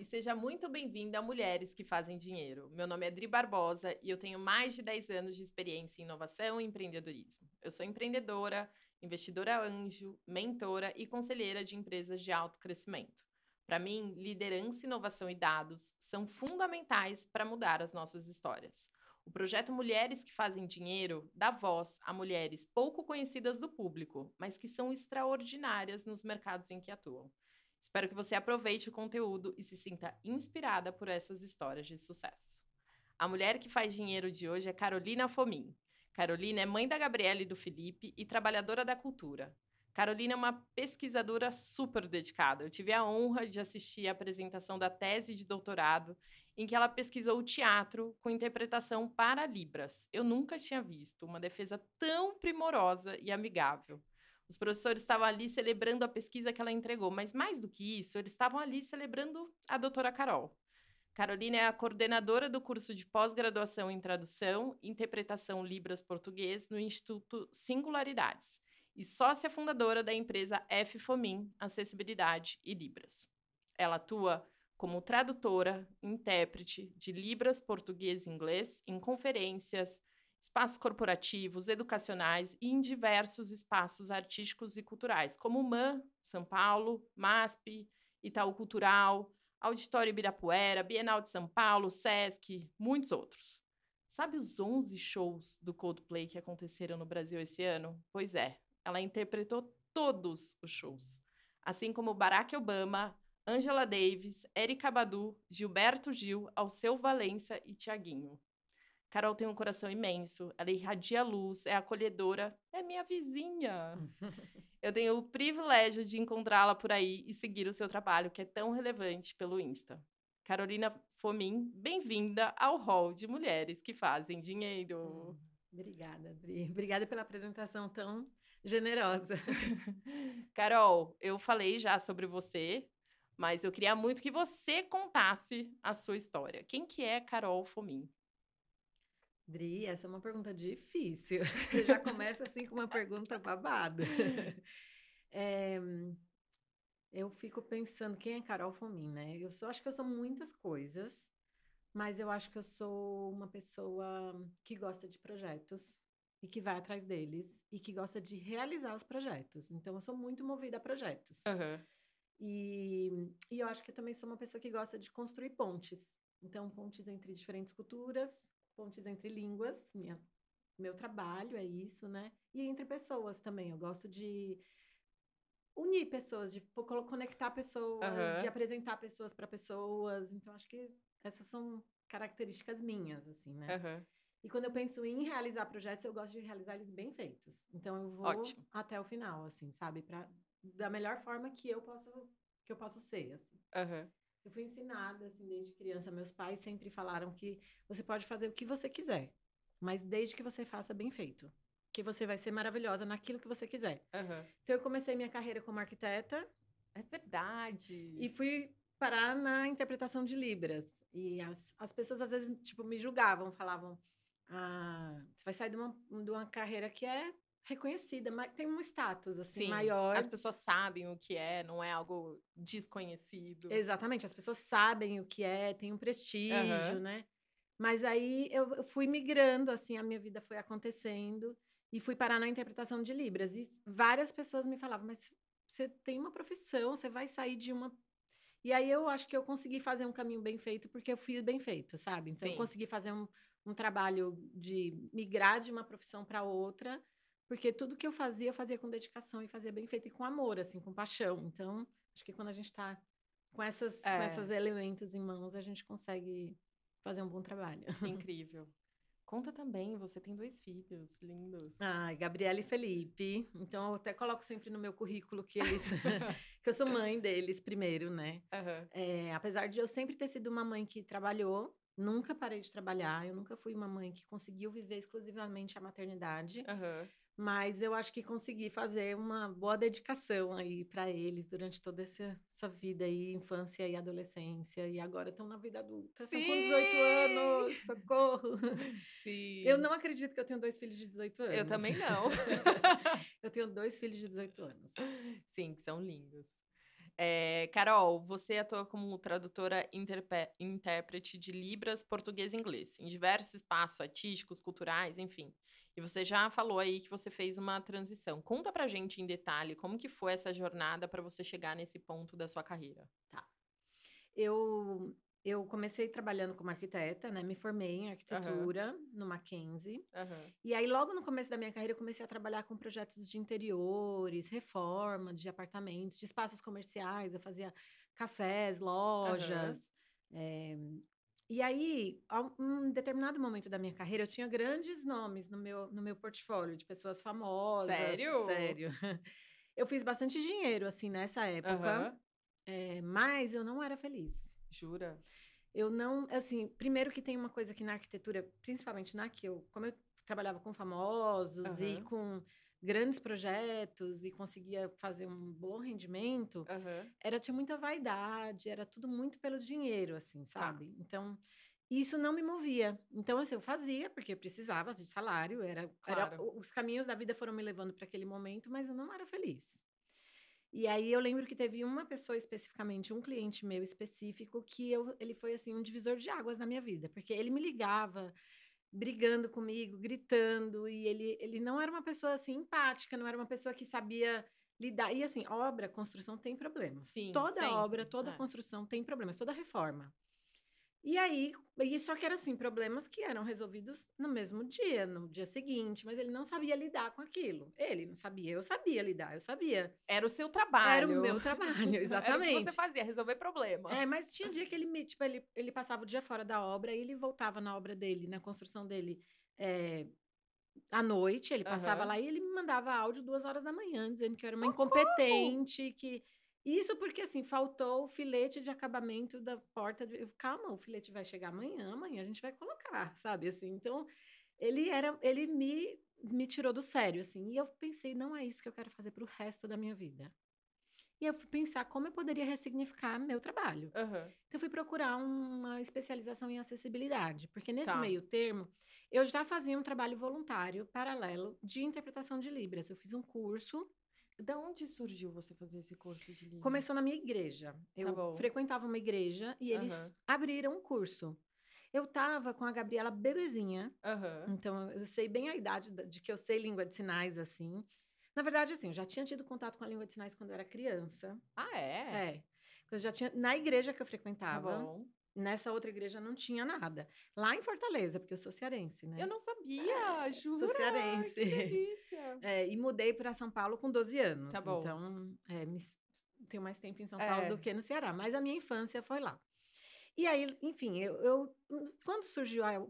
e seja muito bem-vinda a Mulheres que Fazem Dinheiro. Meu nome é Adri Barbosa e eu tenho mais de 10 anos de experiência em inovação e empreendedorismo. Eu sou empreendedora, investidora anjo, mentora e conselheira de empresas de alto crescimento. Para mim, liderança, inovação e dados são fundamentais para mudar as nossas histórias. O projeto Mulheres que Fazem Dinheiro dá voz a mulheres pouco conhecidas do público, mas que são extraordinárias nos mercados em que atuam. Espero que você aproveite o conteúdo e se sinta inspirada por essas histórias de sucesso. A mulher que faz dinheiro de hoje é Carolina Fomin. Carolina é mãe da Gabriela e do Felipe e trabalhadora da cultura. Carolina é uma pesquisadora super dedicada. Eu tive a honra de assistir a apresentação da tese de doutorado, em que ela pesquisou o teatro com interpretação para Libras. Eu nunca tinha visto uma defesa tão primorosa e amigável. Os professores estavam ali celebrando a pesquisa que ela entregou, mas mais do que isso, eles estavam ali celebrando a doutora Carol. Carolina é a coordenadora do curso de pós-graduação em tradução e interpretação Libras Português no Instituto Singularidades e sócia fundadora da empresa F Fomin Acessibilidade e Libras. Ela atua como tradutora, intérprete de Libras português e inglês em conferências, espaços corporativos, educacionais e em diversos espaços artísticos e culturais, como MAN, São Paulo, MASP, Itaú Cultural, Auditório Ibirapuera, Bienal de São Paulo, Sesc, muitos outros. Sabe os 11 shows do Coldplay que aconteceram no Brasil esse ano? Pois é, ela interpretou todos os shows. Assim como Barack Obama, Angela Davis, Erika Badu, Gilberto Gil, Alceu Valença e Tiaguinho. Carol tem um coração imenso, ela irradia luz, é acolhedora, é minha vizinha. Eu tenho o privilégio de encontrá-la por aí e seguir o seu trabalho, que é tão relevante pelo Insta. Carolina Fomin, bem-vinda ao Hall de Mulheres que Fazem Dinheiro. Hum, obrigada, Adri. Obrigada pela apresentação tão generosa. Carol, eu falei já sobre você, mas eu queria muito que você contasse a sua história. Quem que é Carol Fomin? Dri, essa é uma pergunta difícil. Você já começa assim com uma pergunta babada. É, eu fico pensando, quem é Carol Fomin, né? Eu sou, acho que eu sou muitas coisas, mas eu acho que eu sou uma pessoa que gosta de projetos, e que vai atrás deles e que gosta de realizar os projetos. Então, eu sou muito movida a projetos. Uhum. E, e eu acho que eu também sou uma pessoa que gosta de construir pontes. Então, pontes entre diferentes culturas, pontes entre línguas. Minha, meu trabalho é isso, né? E entre pessoas também. Eu gosto de unir pessoas, de conectar pessoas, uhum. de apresentar pessoas para pessoas. Então, acho que essas são características minhas, assim, né? Uhum. E quando eu penso em realizar projetos, eu gosto de realizar eles bem feitos. Então eu vou Ótimo. até o final, assim, sabe? Pra, da melhor forma que eu posso que eu posso ser, assim. Uhum. Eu fui ensinada, assim, desde criança. Meus pais sempre falaram que você pode fazer o que você quiser, mas desde que você faça bem feito. Que você vai ser maravilhosa naquilo que você quiser. Uhum. Então eu comecei minha carreira como arquiteta. É verdade. E fui parar na interpretação de Libras. E as, as pessoas às vezes, tipo, me julgavam, falavam ah, você vai sair de uma, de uma carreira que é reconhecida, mas tem um status assim Sim, maior. As pessoas sabem o que é, não é algo desconhecido. Exatamente, as pessoas sabem o que é, tem um prestígio, uhum. né? Mas aí eu, eu fui migrando, assim, a minha vida foi acontecendo e fui parar na interpretação de Libras. E várias pessoas me falavam, mas você tem uma profissão, você vai sair de uma. E aí eu acho que eu consegui fazer um caminho bem feito porque eu fiz bem feito, sabe? Então Sim. eu consegui fazer um, um trabalho de migrar de uma profissão para outra, porque tudo que eu fazia, eu fazia com dedicação e fazia bem feito e com amor, assim, com paixão. Então, acho que quando a gente está com, essas, é. com esses elementos em mãos, a gente consegue fazer um bom trabalho. Incrível. Conta também, você tem dois filhos lindos. Ah, Gabriela e Felipe. Então, eu até coloco sempre no meu currículo que eles. que eu sou mãe deles primeiro, né? Uhum. É, apesar de eu sempre ter sido uma mãe que trabalhou, Nunca parei de trabalhar, eu nunca fui uma mãe que conseguiu viver exclusivamente a maternidade. Uhum. Mas eu acho que consegui fazer uma boa dedicação aí para eles durante toda essa, essa vida aí, infância e adolescência. E agora estão na vida adulta. Sim! Estão com 18 anos, socorro! Sim. Eu não acredito que eu tenho dois filhos de 18 anos. Eu também não. eu tenho dois filhos de 18 anos. Sim, que são lindos. É, Carol, você atua como tradutora intérprete de Libras, português e inglês, em diversos espaços artísticos, culturais, enfim. E você já falou aí que você fez uma transição. Conta pra gente em detalhe como que foi essa jornada para você chegar nesse ponto da sua carreira. Tá. Eu eu comecei trabalhando como arquiteta, né? Me formei em arquitetura uhum. no Mackenzie. Uhum. E aí, logo no começo da minha carreira, eu comecei a trabalhar com projetos de interiores, reforma de apartamentos, de espaços comerciais. Eu fazia cafés, lojas. Uhum. É... E aí, a um determinado momento da minha carreira, eu tinha grandes nomes no meu, no meu portfólio, de pessoas famosas. Sério? Sério. Eu fiz bastante dinheiro, assim, nessa época. É, mas eu não era feliz. Jura? Eu não, assim, primeiro que tem uma coisa que na arquitetura, principalmente na que eu, como eu trabalhava com famosos uhum. e com grandes projetos e conseguia fazer um bom rendimento, uhum. era tinha muita vaidade, era tudo muito pelo dinheiro, assim, tá. sabe? Tá. Então, isso não me movia. Então, assim, eu fazia porque eu precisava de salário, era, claro. era os caminhos da vida foram me levando para aquele momento, mas eu não era feliz. E aí eu lembro que teve uma pessoa especificamente, um cliente meu específico, que eu, ele foi assim um divisor de águas na minha vida, porque ele me ligava brigando comigo, gritando, e ele, ele não era uma pessoa assim empática, não era uma pessoa que sabia lidar. E assim, obra, construção tem problemas. Sim, toda obra, toda é. construção tem problemas, toda reforma. E aí, e só que era assim, problemas que eram resolvidos no mesmo dia, no dia seguinte, mas ele não sabia lidar com aquilo. Ele não sabia, eu sabia lidar, eu sabia. Era o seu trabalho. Era o meu trabalho, exatamente. era o que você fazia, resolver problema. É, mas tinha dia que ele tipo, ele, ele passava o dia fora da obra e ele voltava na obra dele, na construção dele, é, à noite, ele passava uhum. lá e ele me mandava áudio duas horas da manhã, dizendo que eu era uma Socorro! incompetente, que isso porque, assim, faltou o filete de acabamento da porta. De... Calma, o filete vai chegar amanhã, amanhã a gente vai colocar, sabe? Assim, então, ele era, ele me, me tirou do sério, assim. E eu pensei, não é isso que eu quero fazer para o resto da minha vida. E eu fui pensar como eu poderia ressignificar meu trabalho. Uhum. Então, eu fui procurar uma especialização em acessibilidade, porque nesse tá. meio termo, eu já fazia um trabalho voluntário paralelo de interpretação de Libras. Eu fiz um curso da onde surgiu você fazer esse curso de Libras? Começou na minha igreja. Tá eu tá frequentava uma igreja e eles uhum. abriram um curso. Eu tava com a Gabriela bebezinha, uhum. então eu sei bem a idade de que eu sei língua de sinais, assim. Na verdade, assim, eu já tinha tido contato com a língua de sinais quando eu era criança. Ah, é? É. Eu já tinha, na igreja que eu frequentava, tá Nessa outra igreja não tinha nada. Lá em Fortaleza, porque eu sou cearense, né? Eu não sabia, é, jura? Sou cearense. Que delícia. É, e mudei para São Paulo com 12 anos. Tá bom. Então, é, me, tenho mais tempo em São Paulo é. do que no Ceará. Mas a minha infância foi lá. E aí, enfim, eu, eu quando surgiu ah,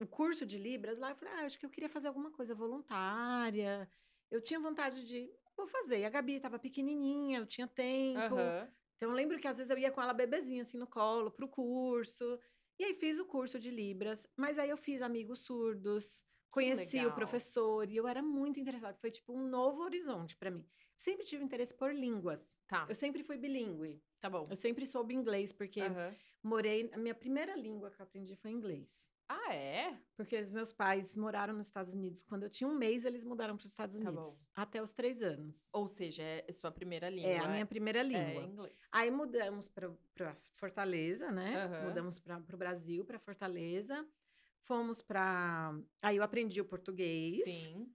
o curso de Libras lá, eu falei, ah, acho que eu queria fazer alguma coisa voluntária. Eu tinha vontade de, vou fazer. E a Gabi estava pequenininha, eu tinha tempo. Uhum. Então, eu lembro que às vezes eu ia com ela bebezinha, assim, no colo, pro curso. E aí fiz o curso de Libras, mas aí eu fiz amigos surdos, conheci o professor e eu era muito interessada. Foi tipo um novo horizonte para mim. Eu sempre tive interesse por línguas. Tá. Eu sempre fui bilíngue. Tá bom. Eu sempre soube inglês, porque uhum. morei. A minha primeira língua que eu aprendi foi inglês. Ah, é? Porque os meus pais moraram nos Estados Unidos. Quando eu tinha um mês, eles mudaram para os Estados tá Unidos. Tá até os três anos. Ou seja, é sua primeira língua. É, a minha primeira é língua. É inglês. Aí mudamos para Fortaleza, né? Uhum. Mudamos para o Brasil, para Fortaleza. Fomos para. Aí eu aprendi o português. Sim.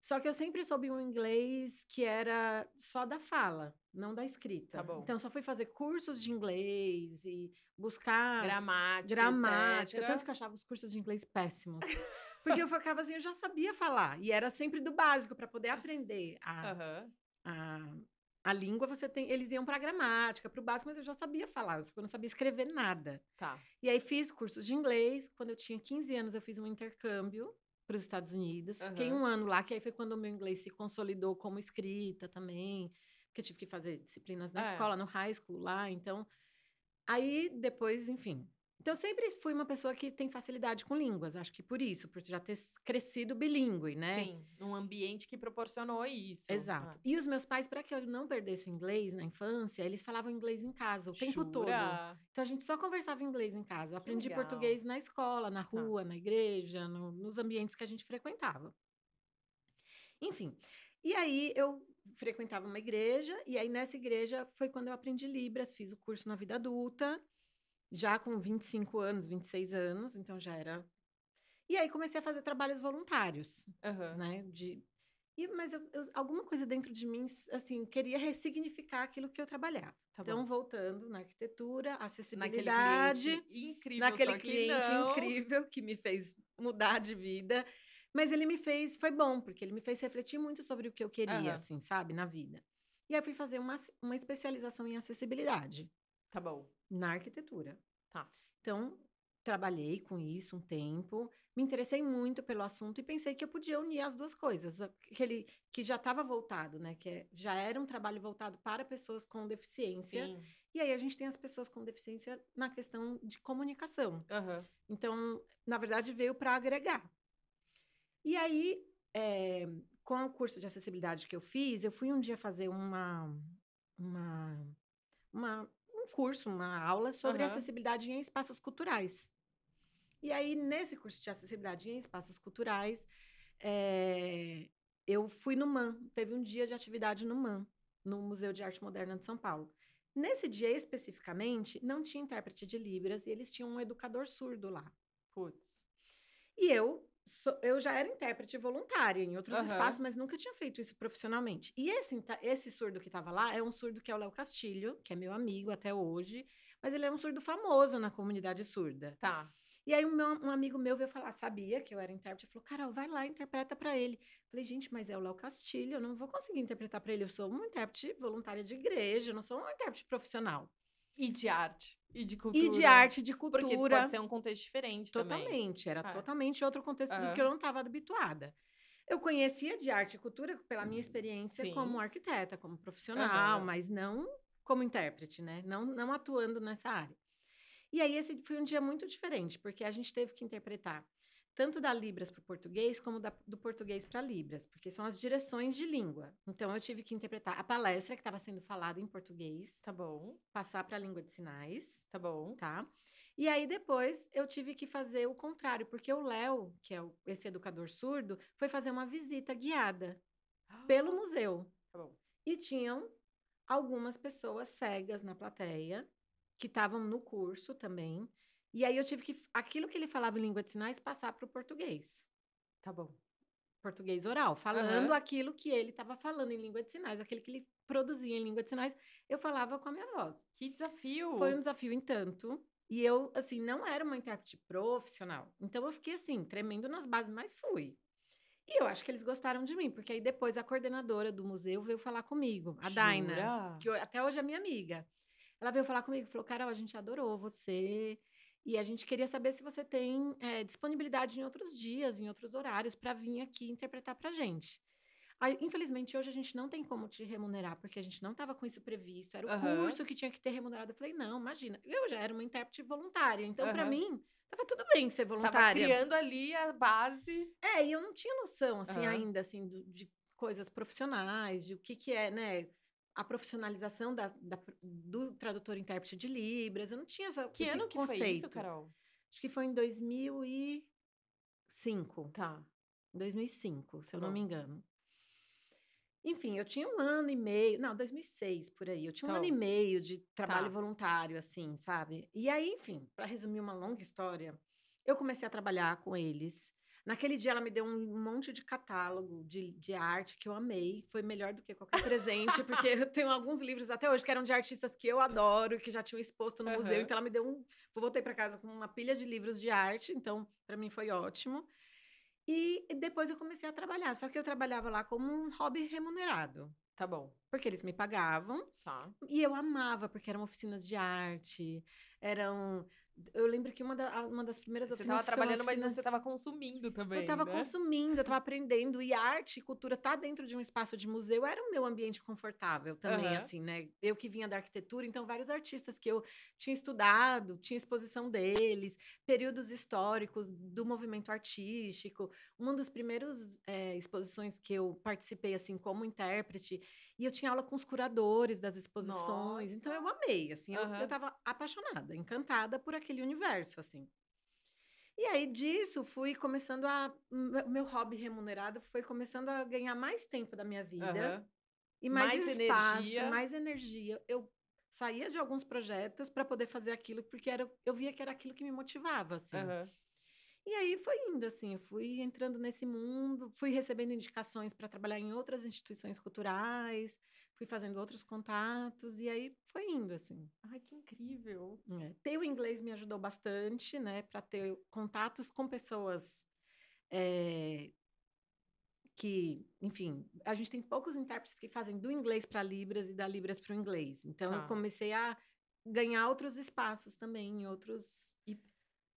Só que eu sempre soube um inglês que era só da fala, não da escrita. Tá. Então, só fui fazer cursos de inglês e buscar... Gramática, Gramática. Etc. Tanto que eu achava os cursos de inglês péssimos. Porque eu ficava assim, eu já sabia falar. E era sempre do básico, para poder aprender a, uhum. a, a língua, você tem... Eles iam para gramática, para o básico, mas eu já sabia falar. Eu não sabia escrever nada. Tá. E aí, fiz cursos de inglês. Quando eu tinha 15 anos, eu fiz um intercâmbio para os Estados Unidos. Uhum. Fiquei um ano lá, que aí foi quando o meu inglês se consolidou como escrita também, porque eu tive que fazer disciplinas na é. escola, no high school lá, então. Aí depois, enfim, então, eu sempre fui uma pessoa que tem facilidade com línguas, acho que por isso, por já ter crescido bilíngue, né? Sim, um ambiente que proporcionou isso. Exato. Ah. E os meus pais, para que eu não perdesse o inglês na infância, eles falavam inglês em casa o Jura? tempo todo. Então, a gente só conversava inglês em casa. Eu aprendi português na escola, na tá. rua, na igreja, no, nos ambientes que a gente frequentava. Enfim, E aí eu frequentava uma igreja, e aí nessa igreja foi quando eu aprendi Libras, fiz o curso na vida adulta, já com 25 anos, 26 anos, então já era. E aí comecei a fazer trabalhos voluntários, Aham. né? De... E, mas eu- eu- alguma coisa dentro de mim, assim, queria ressignificar aquilo que eu trabalhava. Tá então, bom. voltando na arquitetura, Naquele acessibilidade cliente incrível, naquele cliente não. incrível que me fez mudar de vida. Mas ele me fez, foi bom, porque ele me fez refletir muito sobre o que eu queria, Aham. assim, sabe, na vida. E aí fui fazer uma, uma especialização em acessibilidade Tá bom. na arquitetura. Tá. Então, trabalhei com isso um tempo, me interessei muito pelo assunto e pensei que eu podia unir as duas coisas. Aquele que já estava voltado, né? Que é- já era um trabalho voltado para pessoas com deficiência. Sim. E aí a gente tem as pessoas com deficiência na questão de comunicação. Aham. Então, na verdade, veio para agregar. E aí, eh, com o curso de acessibilidade que eu fiz, eu fui um dia fazer uma, uma, uma- um curso, uma aula sobre Aham. acessibilidade em espaços culturais. E aí, nesse curso de acessibilidade em espaços culturais, eh, eu fui no MAN. Teve um dia de atividade no MAN, no Museu de Arte Moderna de São Paulo. Nesse dia especificamente, não tinha intérprete de Libras e eles tinham um educador surdo lá. Putz. E eu, eu já era intérprete voluntária em outros Aham. espaços, mas nunca tinha feito isso profissionalmente. E esse, esse surdo que estava lá é um surdo que é o Léo Castilho, que é meu amigo até hoje, mas ele é um surdo famoso na comunidade surda. Tá. E aí um, meu- um amigo meu veio falar, sabia que eu era intérprete, falou, Carol, vai lá, interpreta para ele. Falei, gente, mas é o Léo Castilho, eu não vou conseguir interpretar para ele, eu sou uma intérprete voluntária de igreja, eu não sou uma intérprete profissional. E de arte. E de cultura. E de arte, de Porque cultura. pode ser um contexto diferente também. Totalmente, era É. totalmente outro contexto do Aham. que eu não estava habituada. Eu conhecia de arte e cultura pela minha experiência Sim. como arquiteta, como profissional, Aham. mas não como intérprete, né? Não, não atuando nessa área. E aí esse foi um dia muito diferente, porque a gente teve que interpretar tanto da Libras para o português, como da- do português para Libras, porque são as direções de língua. Então eu tive que interpretar a palestra que estava sendo falada em português, Tá bom. passar para a língua de sinais Tá bom. tá? E aí depois eu tive que fazer o contrário, porque o Léo, que é o- esse educador surdo, foi fazer uma visita guiada pelo museu. Tá bom. E tinham algumas pessoas cegas na plateia que estavam no curso também. E aí eu tive que aquilo que ele falava em língua de sinais passar para o português. Tá bom. Português oral, falando Aham. aquilo que ele estava falando em língua de sinais, aquele que ele produzia em língua de sinais, eu falava com a minha voz. Que desafio. Foi um desafio em tanto. E eu, assim, não era uma intérprete profissional. Então eu fiquei assim, tremendo nas bases, mas fui. E eu acho que eles gostaram de mim, porque aí depois a coordenadora do museu veio falar comigo, a Daina, que eu- até hoje é minha amiga. Ela veio falar comigo e falou: Carol, a gente adorou você. E a gente queria saber se você tem eh, disponibilidade em outros dias, em outros horários, para vir aqui interpretar para gente. Aí, infelizmente, hoje a gente não tem como te remunerar, porque a gente não estava com isso previsto. Era o Aham. curso que tinha que ter remunerado. Eu falei, não, imagina. Eu já era uma intérprete voluntária. Então, para Aham. mim, tava tudo bem ser Tava voluntária. criando ali a base. É, e eu não tinha noção, assim, Aham. ainda, assim, do- de coisas profissionais, de o que que é, né? A profissionalização da, da- do tradutor e intérprete de Libras. Eu não tinha essa, Que ano que conceito. foi isso, Carol? Acho que foi em 2005. Tá. 2005, se eu Tá não me engano. Enfim, eu tinha um ano e meio, não, 2006 por aí. Eu tinha um Tá ano e meio de trabalho Tá. voluntário, assim, sabe? E aí, enfim, para resumir uma longa história, eu comecei a trabalhar com eles. Naquele dia, ela me deu um monte de catálogo de, de arte que eu amei. Foi melhor do que qualquer presente, porque eu tenho alguns livros até hoje que eram de artistas que eu adoro, que já tinham exposto no museu. Aham. Então, ela me deu um. Eu voltei para casa com uma pilha de livros de arte, então, para mim foi ótimo. E depois eu comecei a trabalhar, só que eu trabalhava lá como um hobby remunerado, Tá bom. porque eles me pagavam Tá. e eu amava, porque eram oficinas de arte, eram. Eu lembro que uma, da- uma das primeiras Você oficinas. tava foi uma trabalhando, mas oficina- você tava consumindo também. eu estava né? consumindo, eu estava aprendendo. E arte e cultura tá dentro de um espaço de museu era o meu ambiente confortável também, Aham. assim, né? Eu que vinha da arquitetura, então vários artistas que eu tinha estudado, tinha exposição deles, períodos históricos do movimento artístico. Uma dos primeiros eh, exposições que eu participei, assim, como intérprete, e eu tinha aula com os curadores das exposições. Então eu amei, assim, eu, Aham. eu estava apaixonada, encantada por aquele universo, assim. E aí disso fui começando a. Meu hobby remunerado foi começando a ganhar mais tempo da minha vida. Uhum. E mais, mais espaço, energia. mais energia. Eu saía de alguns projetos para poder fazer aquilo, porque era, eu via que era aquilo que me motivava, assim. Uhum. E aí foi indo, assim, eu fui entrando nesse mundo, fui recebendo indicações para trabalhar em outras instituições culturais, fui fazendo outros contatos, e aí foi indo, assim. Ai, que incrível! É. Ter o inglês me ajudou bastante, né, para ter contatos com pessoas é, que, enfim, a gente tem poucos intérpretes que fazem do inglês para Libras e da Libras para o inglês. Então, eu tá. comecei a ganhar outros espaços também, outros. E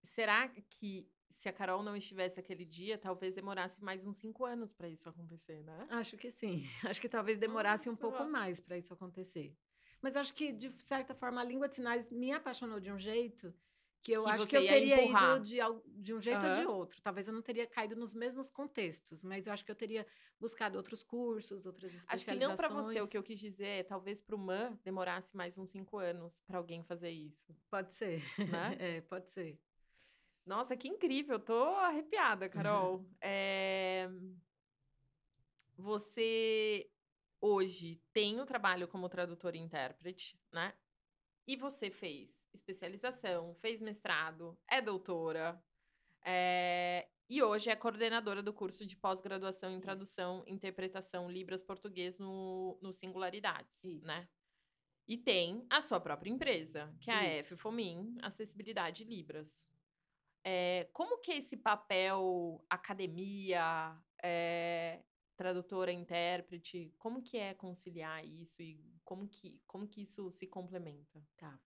será que se a Carol não estivesse aquele dia, talvez demorasse mais uns cinco anos para isso acontecer, né? Acho que sim. Acho que talvez demorasse Nossa. um pouco mais para isso acontecer. Mas acho que, de certa forma, a língua de sinais me apaixonou de um jeito que eu que acho que eu teria empurrar. ido de, de um jeito uhum. ou de outro. Talvez eu não teria caído nos mesmos contextos, mas eu acho que eu teria buscado outros cursos, outras especializações. Acho que não para você, o que eu quis dizer é talvez para o MAN demorasse mais uns cinco anos para alguém fazer isso. Pode ser, né? é, pode ser. Nossa, que incrível, tô arrepiada, Carol. Uhum. É... Você hoje tem o trabalho como tradutor e intérprete, né? E você fez especialização, fez mestrado, é doutora, é... e hoje é coordenadora do curso de pós-graduação em tradução, e interpretação Libras Português no, no Singularidades, né? Isso. né? E tem a sua própria empresa, que é a F Fomin Acessibilidade Libras. É, como que esse papel academia, é, tradutora, intérprete, como que é conciliar isso e como que, como que isso se complementa? Tá.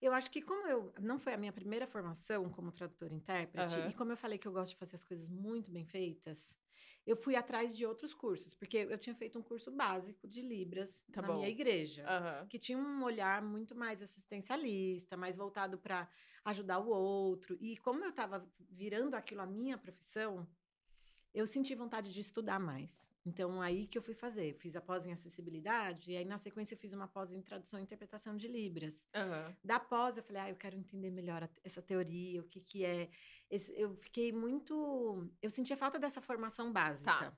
Eu acho que como eu não foi a minha primeira formação como tradutora intérprete uhum. e como eu falei que eu gosto de fazer as coisas muito bem feitas, eu fui atrás de outros cursos, porque eu tinha feito um curso básico de Libras tá na bom. minha igreja, uhum. que tinha um olhar muito mais assistencialista, mais voltado para ajudar o outro. E como eu estava virando aquilo a minha profissão, eu senti vontade de estudar mais. Então, aí que eu fui fazer. fiz a pós em acessibilidade, e aí, na sequência, eu fiz uma pós em tradução e interpretação de Libras. Uhum. Da pós, eu falei, ah, eu quero entender melhor essa teoria, o que que é. Esse, eu fiquei muito... Eu sentia falta dessa formação básica. Tá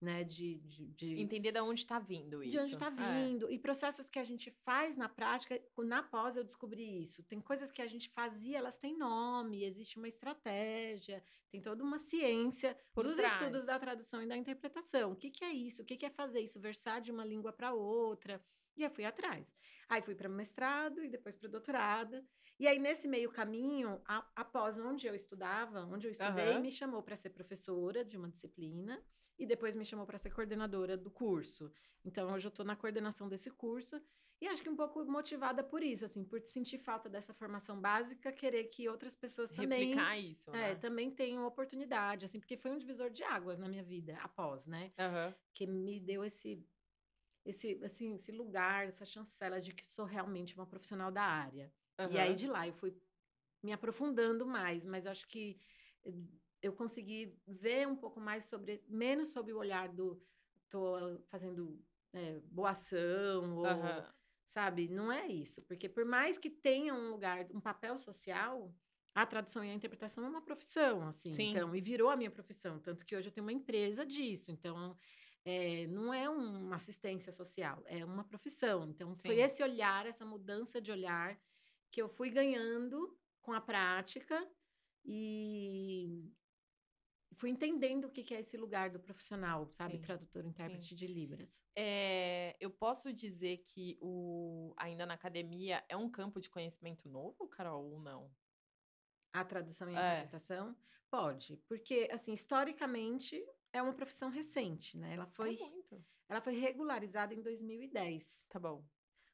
né? De, de, de, entender de onde está vindo isso. De onde está é. vindo. É. E processos que a gente faz na prática, na pós eu descobri isso. Tem coisas que a gente fazia, elas têm nome, existe uma estratégia, tem toda uma ciência Por dos trás. estudos da tradução e da interpretação. O que, que é isso? O que, que é fazer isso? Versar de uma língua para outra. E eu fui atrás. Aí fui para mestrado e depois para doutorado. E aí, nesse meio caminho, a, após onde eu estudava, onde eu estudei, uhum. me chamou para ser professora de uma disciplina e depois me chamou para ser coordenadora do curso. Então, hoje eu estou na coordenação desse curso e acho que um pouco motivada por isso, assim, por sentir falta dessa formação básica, querer que outras pessoas também replicar isso, é, né? também tenham oportunidade, assim, porque foi um divisor de águas na minha vida após, né? Uhum. Que me deu esse esse assim, esse lugar, essa chancela de que sou realmente uma profissional da área. Uhum. E aí de lá eu fui me aprofundando mais, mas eu acho que eu consegui ver um pouco mais sobre, menos sobre o olhar do tô fazendo é, boa ação ou, uhum. sabe? Não é isso, porque por mais que tenha um lugar, um papel social, a tradução e a interpretação é uma profissão, assim, Sim. então, e virou a minha profissão, tanto que hoje eu tenho uma empresa disso, então, é, não é uma assistência social, é uma profissão, então, Sim. foi esse olhar, essa mudança de olhar que eu fui ganhando com a prática e, fui entendendo o que é esse lugar do profissional, sabe? Sim, Tradutor, intérprete sim. de Libras. É, eu posso dizer que o ainda na academia é um campo de conhecimento novo, Carol, ou não? A tradução e a é. interpretação? Pode, porque, assim, historicamente, é uma profissão recente, né? Ela foi, é muito. Ela foi regularizada em 2010. Tá bom.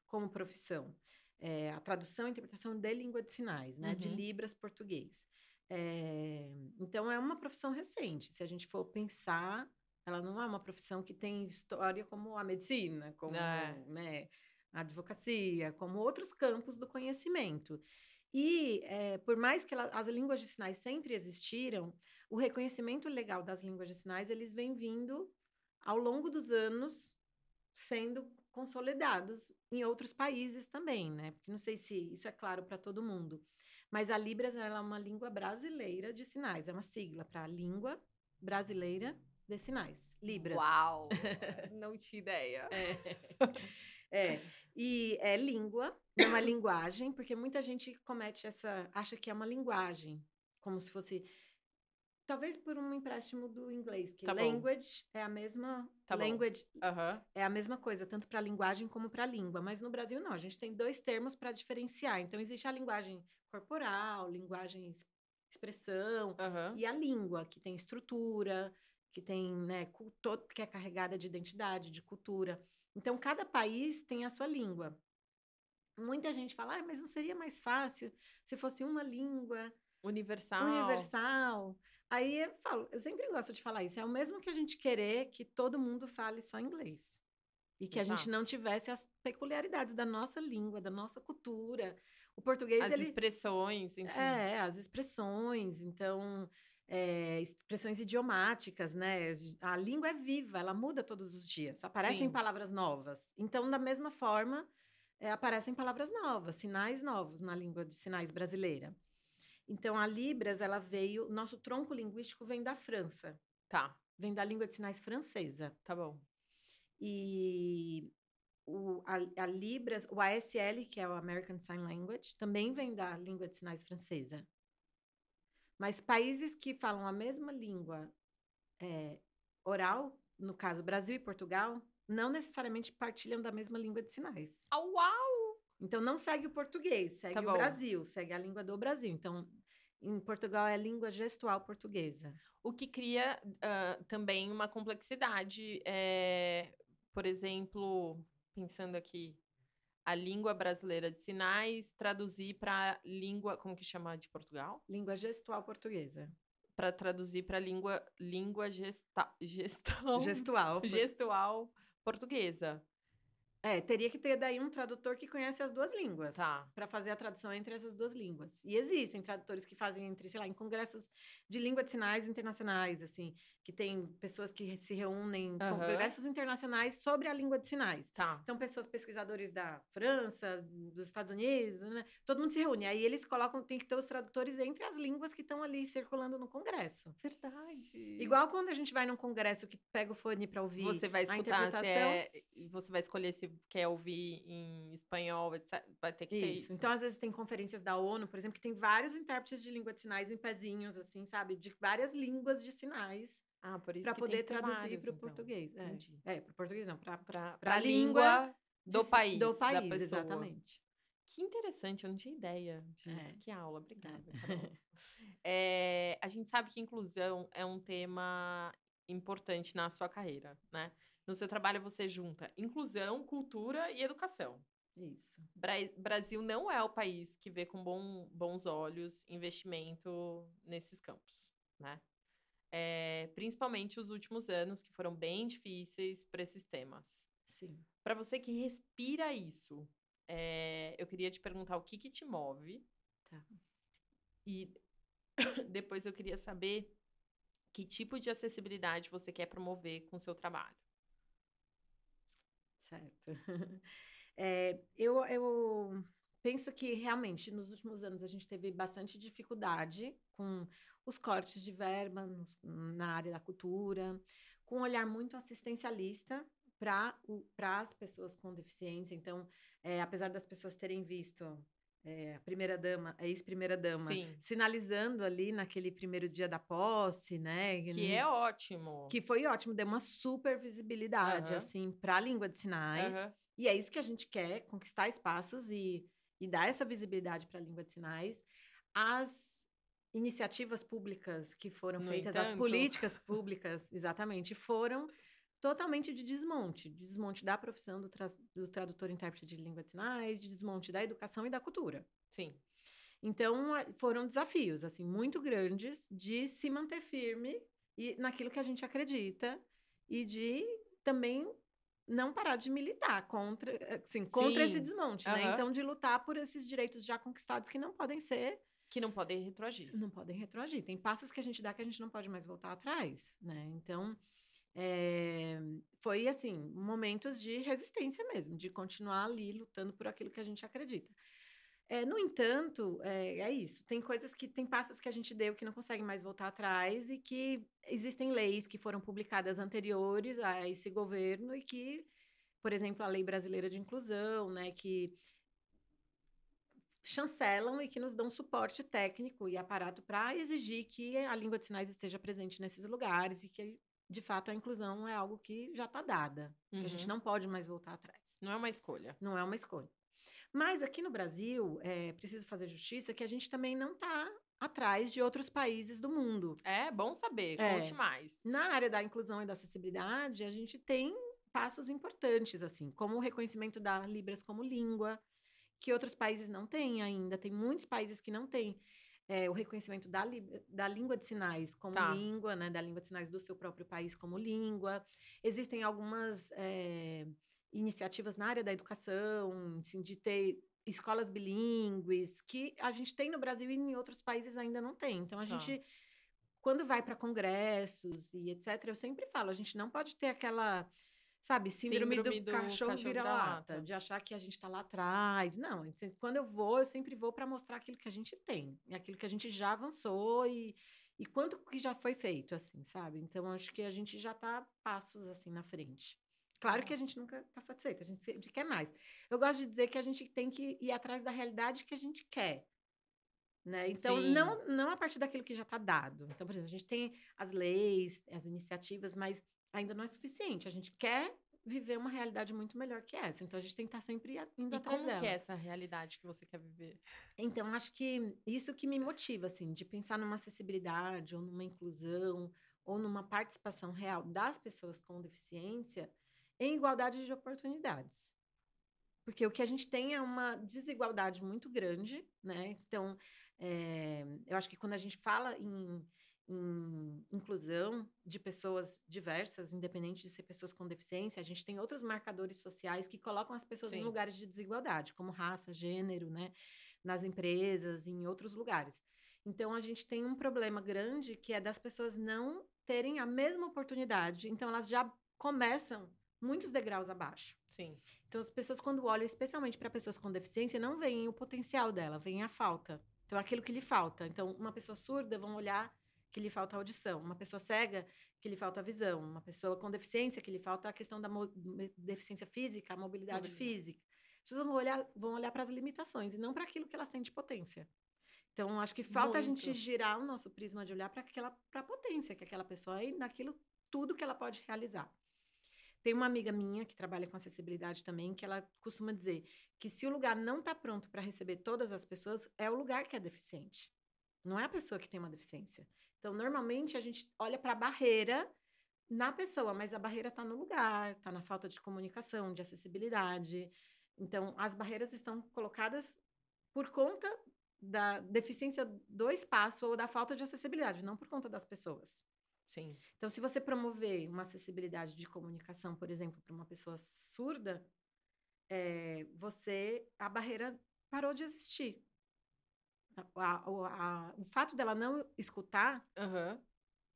Como profissão. É, a tradução e interpretação de língua de sinais, né? Uhum. De Libras português. É, então, é uma profissão recente. Se a gente for pensar, ela não é uma profissão que tem história como a medicina, como é. né, a advocacia, como outros campos do conhecimento. E, é, por mais que ela, as línguas de sinais sempre existiram, o reconhecimento legal das línguas de sinais, eles vêm vindo ao longo dos anos sendo consolidados em outros países também, né? Porque não sei se isso é claro para todo mundo. Mas a Libras ela é uma língua brasileira de sinais, é uma sigla para Língua Brasileira de Sinais. Libras. Uau! Não tinha ideia. É. é. E é língua, é uma linguagem, porque muita gente comete essa. acha que é uma linguagem, como se fosse. Talvez por um empréstimo do inglês, que tá language é a mesma tá language uhum. é a mesma coisa, tanto para linguagem como para língua. Mas no Brasil não, a gente tem dois termos para diferenciar. Então existe a linguagem corporal, linguagem expressão uhum. e a língua que tem estrutura, que tem, né, culto, que é carregada de identidade, de cultura. Então cada país tem a sua língua. Muita gente fala, ah, mas não seria mais fácil se fosse uma língua universal? Universal. Aí eu falo, eu sempre gosto de falar isso. É o mesmo que a gente querer que todo mundo fale só inglês. E que Exato. a gente não tivesse as peculiaridades da nossa língua, da nossa cultura. O português. As ele... expressões, enfim. É, as expressões. Então, é, expressões idiomáticas, né? A língua é viva, ela muda todos os dias. Aparecem Sim. palavras novas. Então, da mesma forma, é, aparecem palavras novas, sinais novos na língua de sinais brasileira. Então, a Libras, ela veio, nosso tronco linguístico vem da França. Tá. Vem da língua de sinais francesa. Tá bom. E o, a, a, Libras, o ASL, que é o American Sign Language, também vem da língua de sinais francesa. Mas países que falam a mesma língua é, oral, no caso Brasil e Portugal, não necessariamente partilham da mesma língua de sinais. Oh, uau! Então não segue o português, segue tá o Brasil, segue a língua do Brasil. Então em Portugal é língua gestual portuguesa. O que cria uh, também uma complexidade. É, por exemplo, pensando aqui, a língua brasileira de sinais, traduzir para língua, como que chama de Portugal? Língua gestual portuguesa. Para traduzir para língua língua gesta, gestão, gestual. gestual portuguesa. É, teria que ter daí um tradutor que conhece as duas línguas. Tá. Para fazer a tradução entre essas duas línguas. E existem tradutores que fazem entre, sei lá, em congressos de língua de sinais internacionais, assim, que tem pessoas que se reúnem, uhum. congressos internacionais sobre a língua de sinais. Tá. Então, pessoas pesquisadores da França, dos Estados Unidos, né? Todo mundo se reúne. Aí eles colocam, tem que ter os tradutores entre as línguas que estão ali circulando no congresso. Verdade. Igual quando a gente vai num congresso que pega o fone para ouvir. Você vai escutar, se é, você vai escolher se quer ouvir em espanhol, etc. Vai ter que ter isso. Então, às vezes, tem conferências da ONU, por exemplo, que tem vários intérpretes de língua de sinais em pezinhos, assim, sabe? De várias línguas de sinais. Ah, por isso Para poder traduzir para o então. português. É, é para o português não, para a língua, língua do de, país. Do país, exatamente. Que interessante, eu não tinha ideia disso. É. Que aula, obrigada. é, a gente sabe que inclusão é um tema importante na sua carreira, né? No seu trabalho você junta inclusão, cultura e educação. Isso. Bra Brasil não é o país que vê com bom, bons olhos investimento nesses campos, né? É, principalmente os últimos anos, que foram bem difíceis para esses temas. Sim. Para você que respira isso, é, eu queria te perguntar o que, que te move. Tá. E depois eu queria saber que tipo de acessibilidade você quer promover com o seu trabalho. Certo. É, eu, eu penso que realmente nos últimos anos a gente teve bastante dificuldade com os cortes de verba na área da cultura, com um olhar muito assistencialista para as pessoas com deficiência. Então, é, apesar das pessoas terem visto é, a primeira dama, a ex-primeira dama, Sim. sinalizando ali naquele primeiro dia da posse, né? Que é ótimo. Que foi ótimo, deu uma super visibilidade, uhum. assim, para a língua de sinais. Uhum. E é isso que a gente quer, conquistar espaços e, e dar essa visibilidade para a língua de sinais. As iniciativas públicas que foram no feitas, entanto... as políticas públicas, exatamente, foram totalmente de desmonte, de desmonte da profissão do, tra do tradutor intérprete de língua de sinais, de desmonte da educação e da cultura. Sim. Então, foram desafios, assim, muito grandes de se manter firme e naquilo que a gente acredita e de também não parar de militar contra, assim, contra esse desmonte, uhum. né? Então, de lutar por esses direitos já conquistados que não podem ser que não podem retroagir. Não podem retroagir. Tem passos que a gente dá que a gente não pode mais voltar atrás, né? Então, é, foi assim, momentos de resistência mesmo, de continuar ali lutando por aquilo que a gente acredita. É, no entanto, é, é, isso. Tem coisas que tem passos que a gente deu que não consegue mais voltar atrás e que existem leis que foram publicadas anteriores a esse governo e que, por exemplo, a Lei Brasileira de Inclusão, né, que chancelam e que nos dão suporte técnico e aparato para exigir que a língua de sinais esteja presente nesses lugares e que de fato a inclusão é algo que já está dada, uhum. que a gente uhum. não pode mais voltar atrás. Não é uma escolha. Não é uma escolha. Mas aqui no Brasil, é preciso fazer justiça que a gente também não está atrás de outros países do mundo. É bom saber, é. conte mais. Na área da inclusão e da acessibilidade, a gente tem passos importantes, assim, como o reconhecimento da Libras como língua, que outros países não têm ainda. Tem muitos países que não têm é, o reconhecimento da, da língua de sinais como tá. língua, né? Da língua de sinais do seu próprio país como língua. Existem algumas. É, iniciativas na área da educação, assim, de ter escolas bilíngues, que a gente tem no Brasil e em outros países ainda não tem. Então, a tá. gente, quando vai para congressos e etc., eu sempre falo, a gente não pode ter aquela, sabe, síndrome, síndrome do, do, cachorro, cachorro vira-lata, de achar que a gente está lá atrás. Não, quando eu vou, eu sempre vou para mostrar aquilo que a gente tem, aquilo que a gente já avançou e, e quanto que já foi feito, assim, sabe? Então, acho que a gente já está passos, assim, na frente. Claro que a gente nunca está satisfeita, a gente sempre quer mais. Eu gosto de dizer que a gente tem que ir atrás da realidade que a gente quer. Né? Então, não, não a partir daquilo que já está dado. Então, por exemplo, a gente tem as leis, as iniciativas, mas ainda não é suficiente. A gente quer viver uma realidade muito melhor que essa. Então, a gente tem que estar tá sempre indo e atrás como dela. como que é essa realidade que você quer viver? Então, acho que isso que me motiva, assim, de pensar numa acessibilidade ou numa inclusão ou numa participação real das pessoas com deficiência em igualdade de oportunidades. Porque o que a gente tem é uma desigualdade muito grande, né? Então, é, eu acho que quando a gente fala em, em, inclusão de pessoas diversas, independente de ser pessoas com deficiência, a gente tem outros marcadores sociais que colocam as pessoas Sim. em lugares de desigualdade, como raça, gênero, né? Nas empresas, em outros lugares. Então, a gente tem um problema grande que é das pessoas não terem a mesma oportunidade. Então, elas já começam muitos degraus abaixo. Sim. Então, as pessoas, quando olham, especialmente para pessoas com deficiência, não veem o potencial dela, veem a falta. Então, aquilo que lhe falta. Então, uma pessoa surda vão olhar que lhe falta audição, uma pessoa cega que lhe falta visão, uma pessoa com deficiência que lhe falta a questão da deficiência física, a mobilidade física. As pessoas vão olhar, vão olhar para as limitações e não para aquilo que elas têm de potência. Então, acho que falta Muito. a gente girar o nosso prisma de olhar para aquela para a potência que aquela pessoa é naquilo tudo que ela pode realizar. Tem uma amiga minha que trabalha com acessibilidade também, que ela costuma dizer que se o lugar não está pronto para receber todas as pessoas, é o lugar que é deficiente. Não é a pessoa que tem uma deficiência. Então, normalmente a gente olha para a barreira na pessoa, mas a barreira está no lugar, está na falta de comunicação, de acessibilidade. Então, as barreiras estão colocadas por conta da deficiência do espaço ou da falta de acessibilidade, não por conta das pessoas. Sim. Então, se você promover uma acessibilidade de comunicação, por exemplo, para uma pessoa surda, é, você a barreira parou de existir. A, a, o fato dela não escutar uhum.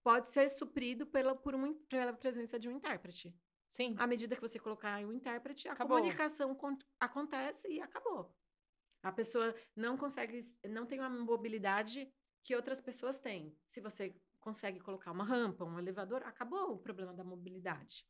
pode ser suprido pela, por uma, pela presença de um intérprete. Sim. À medida que você colocar um intérprete, a acabou. comunicação acontece e acabou. A pessoa não consegue, não tem uma mobilidade que outras pessoas têm. Se você consegue colocar uma rampa, um elevador, acabou o problema da mobilidade.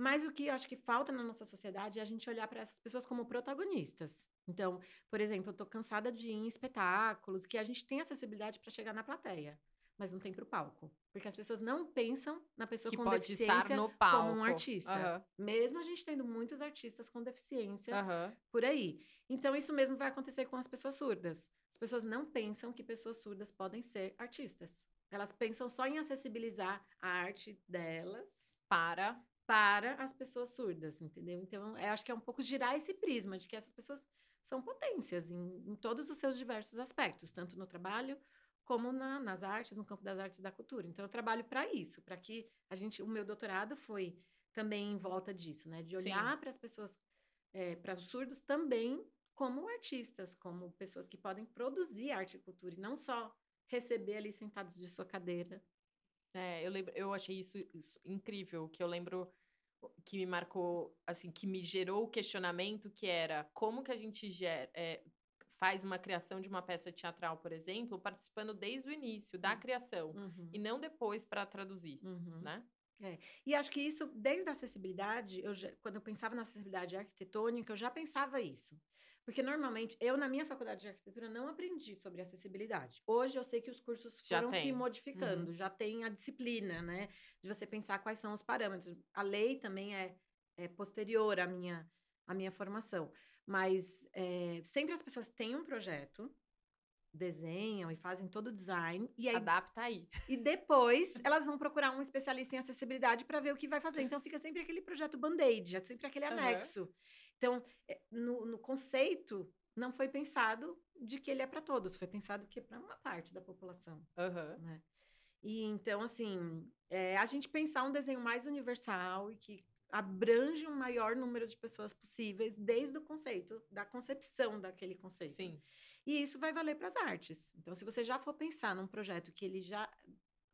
Mas o que eu acho que falta na nossa sociedade é a gente olhar para essas pessoas como protagonistas. Então, por exemplo, eu estou cansada de ir em espetáculos que a gente tem acessibilidade para chegar na plateia, mas não tem para o palco. Porque as pessoas não pensam na pessoa que com deficiência como um artista. Uhum. Mesmo a gente tendo muitos artistas com deficiência uhum. por aí. Então, isso mesmo vai acontecer com as pessoas surdas. As pessoas não pensam que pessoas surdas podem ser artistas. Elas pensam só em acessibilizar a arte delas para para as pessoas surdas, entendeu? Então, eu acho que é um pouco girar esse prisma de que essas pessoas são potências em, em todos os seus diversos aspectos, tanto no trabalho como na, nas artes, no campo das artes e da cultura. Então, eu trabalho para isso, para que a gente, o meu doutorado foi também em volta disso, né? De olhar para as pessoas, é, para os surdos também como artistas, como pessoas que podem produzir arte e cultura, e não só receber ali sentados de sua cadeira. É, eu lembro, eu achei isso, isso incrível, que eu lembro que me marcou, assim, que me gerou o questionamento que era como que a gente gera, é, faz uma criação de uma peça teatral, por exemplo, participando desde o início da Hum. criação Uhum. e não depois para traduzir, Uhum. né? E acho que isso, desde a acessibilidade, eu já- quando eu pensava na acessibilidade arquitetônica, eu já pensava isso. Porque normalmente, eu na minha faculdade de arquitetura não aprendi sobre acessibilidade. Hoje eu sei que os cursos Já foram se. Uhum. modificando, já tem a disciplina, né? De você pensar quais são os parâmetros. A lei também é, é posterior à minha, à minha formação. Mas é, sempre as pessoas têm um projeto, desenham e fazem todo o design, e aí Adapta aí. e depois elas vão procurar um especialista em acessibilidade para ver o que vai fazer. Então fica sempre aquele projeto band-aid, é sempre aquele anexo. Então, é, no, no conceito, não foi pensado de que ele é para todos, foi pensado que é para uma parte da população. Aham. Né? E então, assim, é, a gente pensar um desenho mais universal e que abrange um maior número de pessoas possíveis desde o conceito, da concepção daquele conceito. Sim. E isso vai valer para as artes. Então, se você já for pensar num projeto que ele já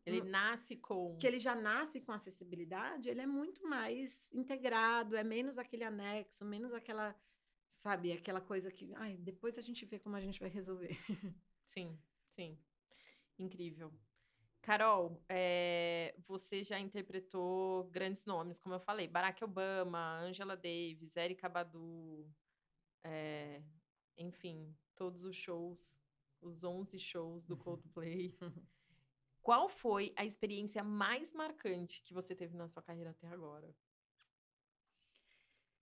Ele Hum. nasce com. que ele já nasce com acessibilidade, ele é muito mais integrado, é menos aquele anexo, menos aquela, sabe, aquela coisa que, ai, depois a gente vê como a gente vai resolver. Sim, sim. Incrível. Carol, eh, você já interpretou grandes nomes, como eu falei, Barack Obama, Angela Davis, Erykah Badu, eh, enfim, todos os shows, os 11 shows do Coldplay. Qual foi a experiência mais marcante que você teve na sua carreira até agora?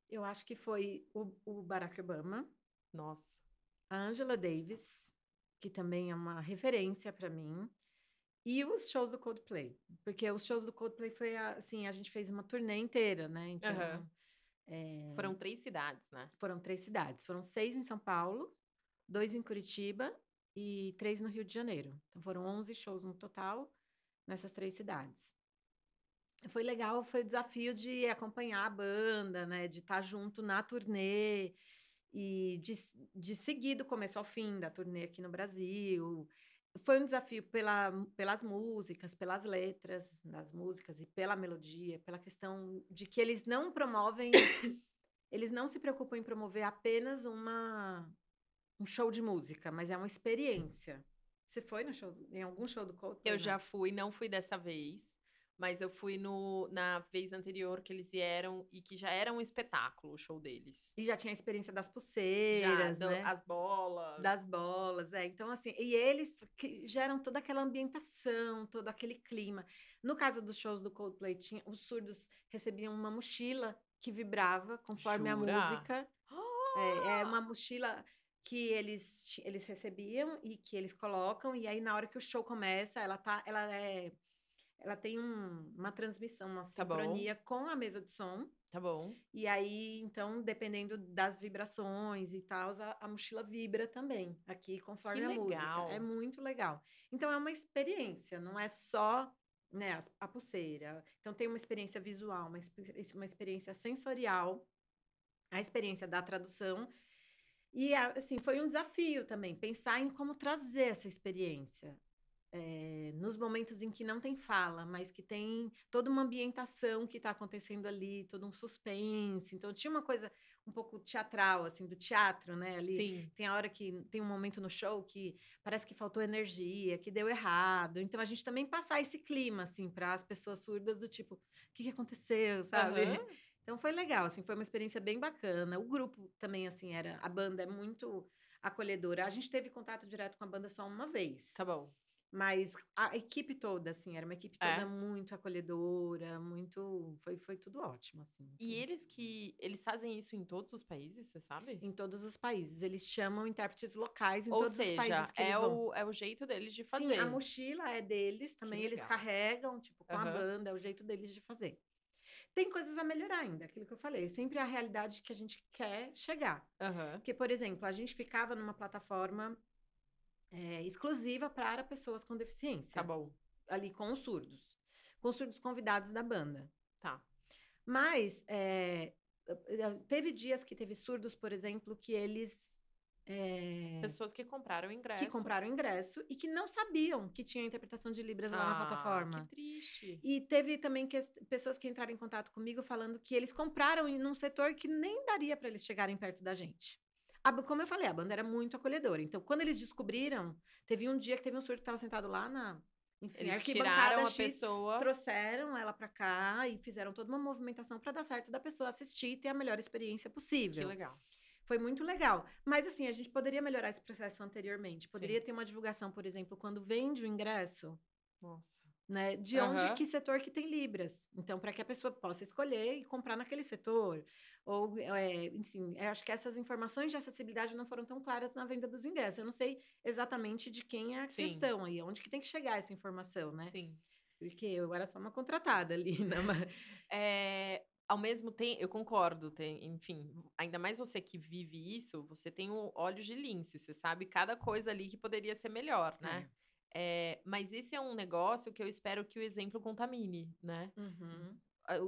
Eu acho que foi o, o Barack Obama, Nossa. a Angela Davis, que também é uma referência para mim, e os shows do Coldplay, porque os shows do Coldplay foi a- assim, a gente fez uma turnê inteira, né? Então, Aham. é, Foram três cidades, né? foram três cidades, foram seis em São Paulo, dois em Curitiba e três no Rio de Janeiro. Então foram 11 shows no total nessas três cidades. Foi legal, foi o desafio de acompanhar a banda, né, de estar junto na turnê e de, de seguir do começo ao fim da turnê aqui no Brasil. Foi um desafio pela, pelas músicas, pelas letras das músicas e pela melodia, pela questão de que eles não promovem eles não se preocupam em promover apenas uma um show de música, mas é uma experiência. Você foi no show, em algum show do Coldplay? Eu não? já fui, não fui dessa vez, mas eu fui no, na vez anterior que eles vieram e que já era um espetáculo o show deles. E já tinha a experiência das Já, pulseiras, do- né? as bolas. Das bolas, é. Então, assim, e eles geram toda aquela ambientação, todo aquele clima. No caso dos shows do Coldplay, tinha, os surdos recebiam uma mochila que vibrava conforme Jura? a música. É, é uma mochila que eles, eles recebiam e que eles colocam, e aí na hora que o show começa, ela tá, ela é, ela tem um- uma transmissão, uma Tá sincronia com a mesa de som, Tá bom. e aí, então, dependendo das vibrações e tal, a, a mochila vibra também, aqui conforme a música. legal. É muito legal. Então, é uma experiência, não é só né, as- a pulseira. Então, tem uma experiência visual, uma, uma experiência sensorial, a experiência da tradução. E, assim, foi um desafio também, pensar em como trazer essa experiência. eh, nos momentos em que não tem fala, mas que tem toda uma ambientação que está acontecendo ali, todo um suspense. Então, tinha uma coisa um pouco teatral, assim, do teatro, né? Ali, Sim. tem a hora que tem um momento no show que parece que faltou energia, que deu errado. Então a gente também passar esse clima assim para as pessoas surdas do tipo, o que, que aconteceu, sabe? Aham. Então foi legal, assim, foi uma experiência bem bacana. O grupo também assim era, a banda é muito acolhedora. A gente teve contato direto com a banda só uma vez. Tá bom. Mas a equipe toda, assim, era uma equipe É? toda muito acolhedora, muito. Foi, foi tudo ótimo, assim. E eles que. Eles fazem isso em todos os países, você sabe? Em todos os países. Eles chamam intérpretes locais em Ou todos os seja, países que é eles vão. o, é o jeito deles de fazer. Sim, a mochila é deles também, eles carregam, tipo, com a Aham. banda, é o jeito deles de fazer. Tem coisas a melhorar ainda, aquilo que eu falei, sempre a realidade que a gente quer chegar. Aham. Porque, por exemplo, a gente ficava numa plataforma eh, exclusiva para pessoas com deficiência, Tá bom. ali com os surdos, com os surdos convidados da banda. Tá. Mas eh, teve dias que teve surdos, por exemplo, que eles eh, Pessoas que compraram ingresso. que compraram ingresso e que não sabiam que tinha interpretação de Libras lá na Ah, plataforma. Que triste. E teve também que, pessoas que entraram em contato comigo falando que eles compraram em num setor que nem daria para eles chegarem perto da gente. A, como eu falei, a banda era muito acolhedora. Então, quando eles descobriram, teve um dia que teve um surdo que estava sentado lá na. Enfim, Eles tiraram a X, pessoa. trouxeram ela pra cá e fizeram toda uma movimentação para dar certo da pessoa assistir e ter a melhor experiência Que possível. legal. Foi muito legal. Mas assim, a gente poderia melhorar esse processo anteriormente. Poderia ter uma divulgação, por exemplo, quando vende o ingresso, Nossa. né? De onde, Aham. que setor que tem libras. Então, para que a pessoa possa escolher e comprar naquele setor. Ou, é, enfim, eu acho que essas informações de acessibilidade não foram tão claras na venda dos ingressos. Eu não sei exatamente de quem é a Sim. questão aí, onde que tem que chegar essa informação, né? Sim. Porque eu era só uma contratada ali, né? Mas- É, ao mesmo tempo, eu concordo, tem, enfim, ainda mais você que vive isso, você tem o olhos de lince, você sabe cada coisa ali que poderia ser melhor, né? É, mas esse é um negócio que eu espero que o exemplo contamine, né? Uhum.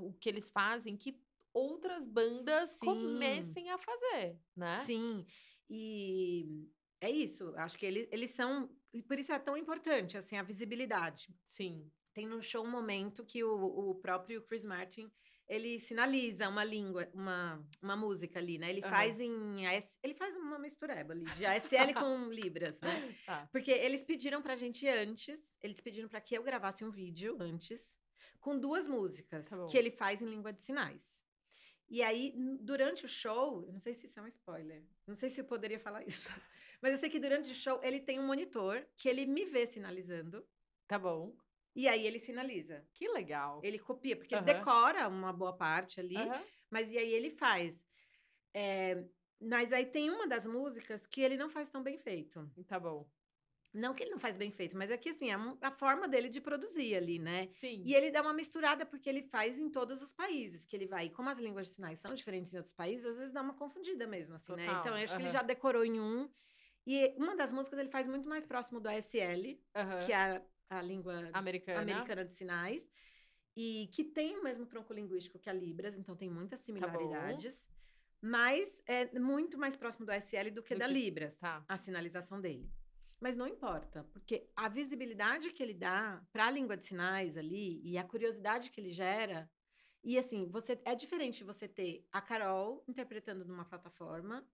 O que eles fazem, que outras bandas Sim. comecem a fazer, né? Sim, e é isso. Acho que eles, eles são. Por isso é tão importante assim, a visibilidade. Sim. Tem no show um momento que o, o próprio Chris Martin ele sinaliza uma língua, uma, uma música ali, né? Ele Aham. faz em AS, ele faz uma mistureba ali de ASL com libras, né? Tá. Porque eles pediram pra gente antes, eles pediram pra que eu gravasse um vídeo antes com duas músicas Tá que ele faz em língua de sinais. E aí, durante o show, eu não sei se isso é um spoiler, não sei se eu poderia falar isso, mas eu sei que durante o show ele tem um monitor que ele me vê sinalizando Tá bom. E aí ele sinaliza. Que legal. Ele copia, porque Aham. ele decora uma boa parte ali, Aham. mas e aí ele faz. É, mas aí tem uma das músicas que ele não faz tão bem feito. Tá bom. Não que ele não faz bem feito, mas é que assim, é um- a forma dele de produzir ali, né? Sim. E ele dá uma misturada porque ele faz em todos os países, que ele vai, como as línguas de sinais são diferentes em outros países, às vezes dá uma confundida mesmo, assim, né? Total, Então, eu acho que ele já decorou em um. E uma das músicas ele faz muito mais próximo do ASL, Aham. que é a, a língua Americana. americana de sinais, e que tem o mesmo tronco linguístico que a Libras, então tem muitas Tá similaridades. Mas é muito mais próximo do ASL do que Do da que- Libras, tá. a sinalização dele. Mas não importa, porque a visibilidade que ele dá para a língua de sinais ali e a curiosidade que ele gera. E assim, você é diferente você ter a Carol interpretando numa plataforma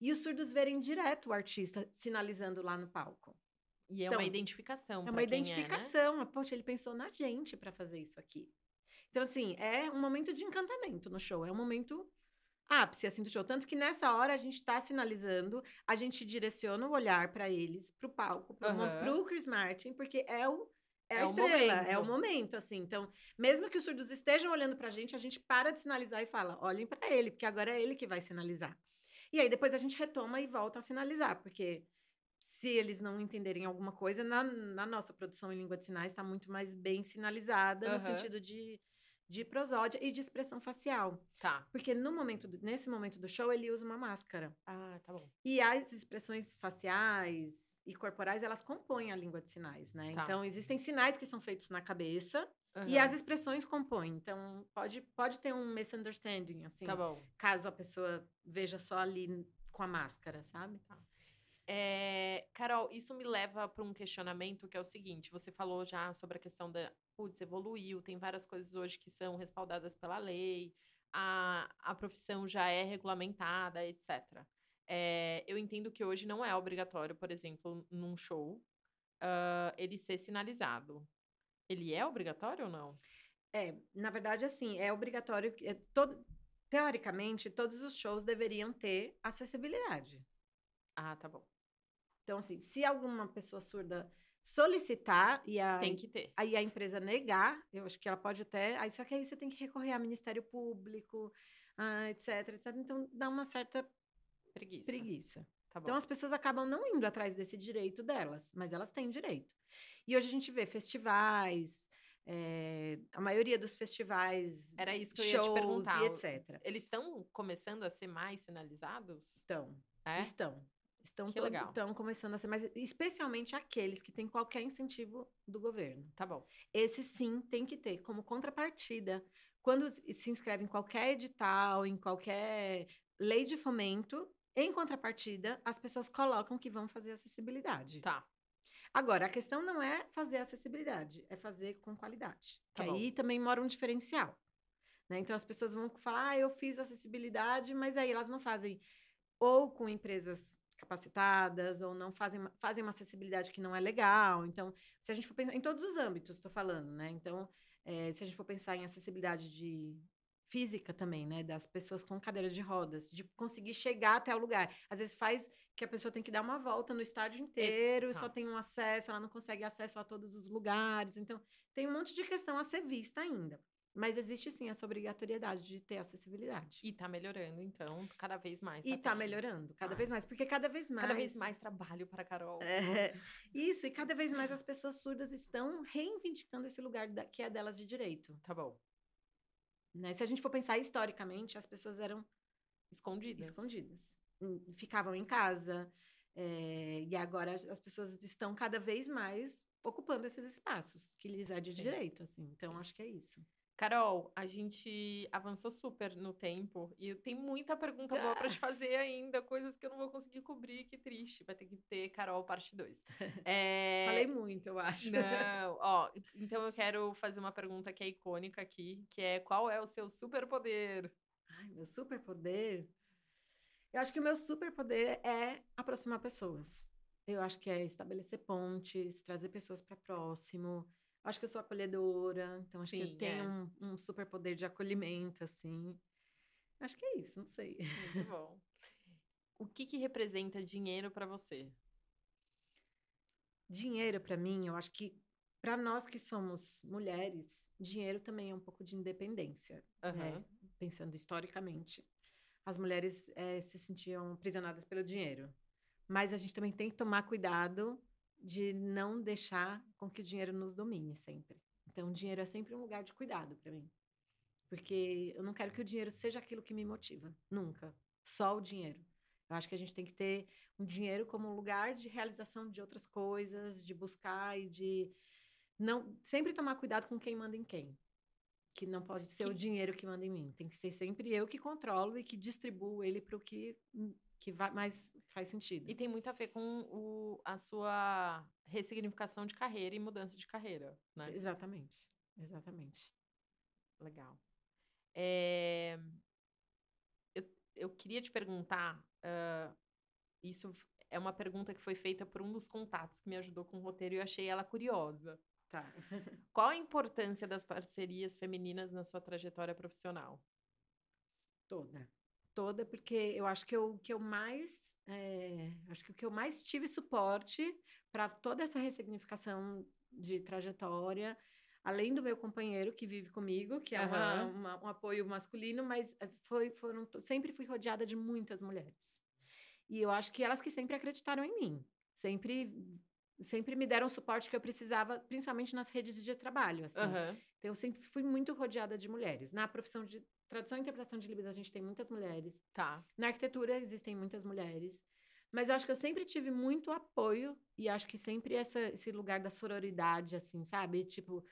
e os surdos verem direto o artista sinalizando lá no palco. E é Então, uma identificação. É uma identificação. Poxa, ele pensou na gente para fazer isso aqui. Então, assim, é um momento de encantamento no show. É um momento ápice, assim, do show. Tanto que nessa hora a gente está sinalizando, a gente direciona o olhar para eles, para o palco, para o Chris Martin, porque é o. É, É a estrela, é o momento. assim. Então, mesmo que os surdos estejam olhando pra gente, a gente para de sinalizar e fala: olhem para ele, porque agora é ele que vai sinalizar. E aí depois a gente retoma e volta a sinalizar, porque se eles não entenderem alguma coisa, na, na nossa produção em língua de sinais está muito mais bem sinalizada no Aham. sentido de, de prosódia e de expressão facial. Tá. Porque no momento do- nesse momento do show, ele usa uma máscara. Ah, tá bom. E as expressões faciais e corporais, elas compõem a língua de sinais, né? Tá. Então, existem sinais que são feitos na cabeça e Aham. as expressões compõem. Então, pode, pode ter um misunderstanding, assim, Tá bom. caso a pessoa veja só ali com a máscara, sabe? É, Carol, isso me leva para um questionamento que é o seguinte: você falou já sobre a questão da. Putz, evoluiu, tem várias coisas hoje que são respaldadas pela lei, a, a profissão já é regulamentada, etc. É, eu entendo que hoje não é obrigatório, por exemplo, num show, ah, ele ser sinalizado. Ele é obrigatório ou não? É, na verdade, assim, é obrigatório. É todo, teoricamente, todos os shows deveriam ter acessibilidade. Ah, tá bom. Então, assim, se alguma pessoa surda solicitar e a, Tem que ter. aí a empresa negar, eu acho que ela pode até. Aí, só que aí você tem que recorrer ao Ministério Público, ah, etc, etc. Então, dá uma certa Preguiça. preguiça. Tá. Então, as pessoas acabam não indo atrás desse direito delas, mas elas têm direito. E hoje a gente vê festivais, eh, a maioria dos festivais, Era isso que eu ia te shows perguntar. e etc. Eles estão começando a ser mais sinalizados? Então, É? estão. Estão, todo- estão começando a ser mais, especialmente aqueles que têm qualquer incentivo do governo. Tá bom. Esse sim tem que ter como contrapartida. Quando se inscreve em qualquer edital, em qualquer lei de fomento, em contrapartida, as pessoas colocam que vão fazer acessibilidade. Tá. Agora, a questão não é fazer acessibilidade, é fazer com qualidade. Tá que bom. aí também mora um diferencial. né? Então, as pessoas vão falar, ah, eu fiz acessibilidade, mas aí elas não fazem ou com empresas capacitadas, ou não fazem, fazem uma acessibilidade que não é legal. Então, se a gente for pensar em todos os âmbitos, estou falando, né? Então, é, se a gente for pensar em acessibilidade de física também, né? Das pessoas com cadeira de rodas, de conseguir chegar até o lugar. Às vezes faz que a pessoa tem que dar uma volta no estádio inteiro, e só tem um acesso, ela não consegue acesso a todos os lugares. Então, tem um monte de questão a ser vista ainda. Mas existe sim essa obrigatoriedade de ter acessibilidade. E tá melhorando, então, cada vez mais. Tá e tá tendo. melhorando, cada ah. vez mais. Porque cada vez mais. Cada vez mais trabalho para Carol. É, isso, e cada vez mais as pessoas surdas estão reivindicando esse lugar da, que é delas de direito. Tá bom. Né? Se a gente for pensar historicamente, as pessoas eram escondidas. Escondidas. Hum, ficavam em casa. É, e agora as pessoas estão cada vez mais ocupando esses espaços que lhes é de Sim. direito, assim. Então, Sim. acho que é isso. Carol, a gente avançou super no tempo e tem muita pergunta ah. boa para te fazer ainda, coisas que eu não vou conseguir cobrir, que triste. Vai ter que ter Carol parte 2. É... Falei muito, eu acho. Não, ó, então eu quero fazer uma pergunta que é icônica aqui, que é qual é o seu superpoder? Ai, meu superpoder? Eu acho que o meu superpoder é aproximar pessoas. Eu acho que é estabelecer pontes, trazer pessoas para próximo, Acho que eu sou acolhedora, então acho Sim, que eu tenho é. um, um super poder de acolhimento, assim. Acho que é isso, não sei. Muito bom. O que, que representa dinheiro para você? Dinheiro, para mim, eu acho que para nós que somos mulheres, dinheiro também é um pouco de independência, uhum. né? Pensando historicamente. As mulheres é, se sentiam prisionadas pelo dinheiro. Mas a gente também tem que tomar cuidado de não deixar com que o dinheiro nos domine sempre. Então, o dinheiro é sempre um lugar de cuidado para mim. Porque eu não quero que o dinheiro seja aquilo que me motiva. Nunca. Só o dinheiro. Eu acho que a gente tem que ter um dinheiro como um lugar de realização de outras coisas, de buscar e de não sempre tomar cuidado com quem manda em quem. Que não pode ser que... o dinheiro que manda em mim. Tem que ser sempre eu que controlo e que distribuo ele para o que que vai, mais faz sentido. E tem muito a ver com o, a sua ressignificação de carreira e mudança de carreira, né? Exatamente, exatamente. Legal. É, eu, eu queria te perguntar, uh, isso é uma pergunta que foi feita por um dos contatos que me ajudou com o roteiro e eu achei ela curiosa. Tá. Qual a importância das parcerias femininas na sua trajetória profissional? Toda toda, porque eu acho que eu, que eu mais é, acho que o que eu mais tive suporte para toda essa ressignificação de trajetória, além do meu companheiro que vive comigo, que é uhum. uma, uma, um apoio masculino, mas eh, foi, foram, sempre fui rodeada de muitas mulheres. E eu acho que elas que sempre acreditaram em mim, sempre sempre me deram o suporte que eu precisava, principalmente nas redes de trabalho, assim. Uhum. Então, eu sempre fui muito rodeada de mulheres. Na profissão de tradução e interpretação de livros, a gente tem muitas mulheres. Tá. Na arquitetura, existem muitas mulheres. Mas eu acho que eu sempre tive muito apoio e acho que sempre essa, esse lugar da sororidade, assim, sabe? Tipo,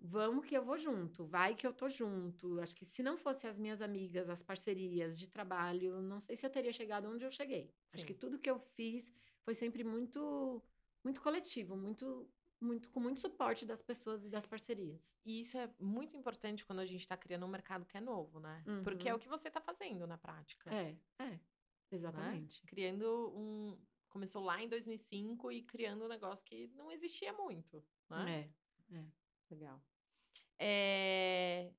vamos que eu vou junto, vai que eu tô junto. Acho que se não fosse as minhas amigas, as parcerias de trabalho, não sei se eu teria chegado onde eu cheguei. Sim. Acho que tudo que eu fiz foi sempre muito muito coletivo, muito muito com muito suporte das pessoas e das parcerias. E isso é muito importante quando a gente está criando um mercado que é novo, né? Uhum. Porque é o que você está fazendo na prática. É, é. Exatamente. Né? Criando um. Começou lá em 2005 e criando um negócio que não existia muito, né? É, é. Legal. É,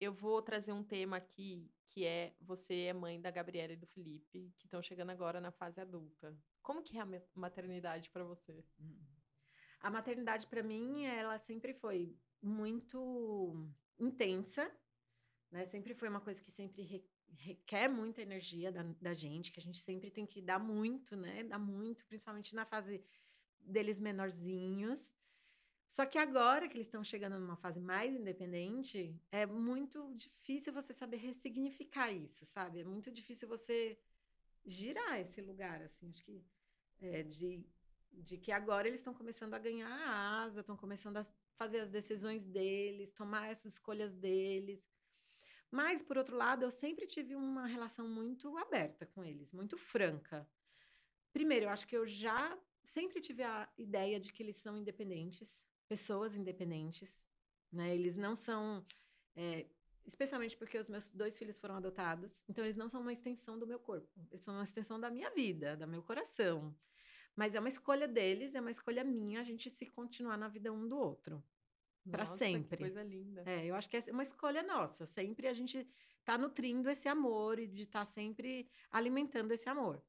eu vou trazer um tema aqui que é você é mãe da Gabriela e do Felipe, que estão chegando agora na fase adulta. Como que é a maternidade para você? Hum. A maternidade para mim, ela sempre foi muito intensa, né? Sempre foi uma coisa que sempre re, requer muita energia da, da gente, que a gente sempre tem que dar muito, né? Dar muito, principalmente na fase deles menorzinhos. Só que agora que eles estão chegando numa fase mais independente, é muito difícil você saber ressignificar isso, sabe? É muito difícil você girar esse lugar, assim, acho que é, de, de que agora eles estão começando a ganhar a asa, estão começando a fazer as decisões deles, tomar as escolhas deles. Mas, por outro lado, eu sempre tive uma relação muito aberta com eles, muito franca. Primeiro, eu acho que eu já sempre tive a ideia de que eles são independentes, pessoas independentes, né? Eles não são. É, especialmente porque os meus dois filhos foram adotados, então eles não são uma extensão do meu corpo, eles são uma extensão da minha vida, do meu coração. Mas é uma escolha deles, é uma escolha minha a gente se continuar na vida um do outro. Para sempre. Que coisa linda. É, eu acho que é uma escolha nossa. Sempre a gente tá nutrindo esse amor e de estar tá sempre alimentando esse amor.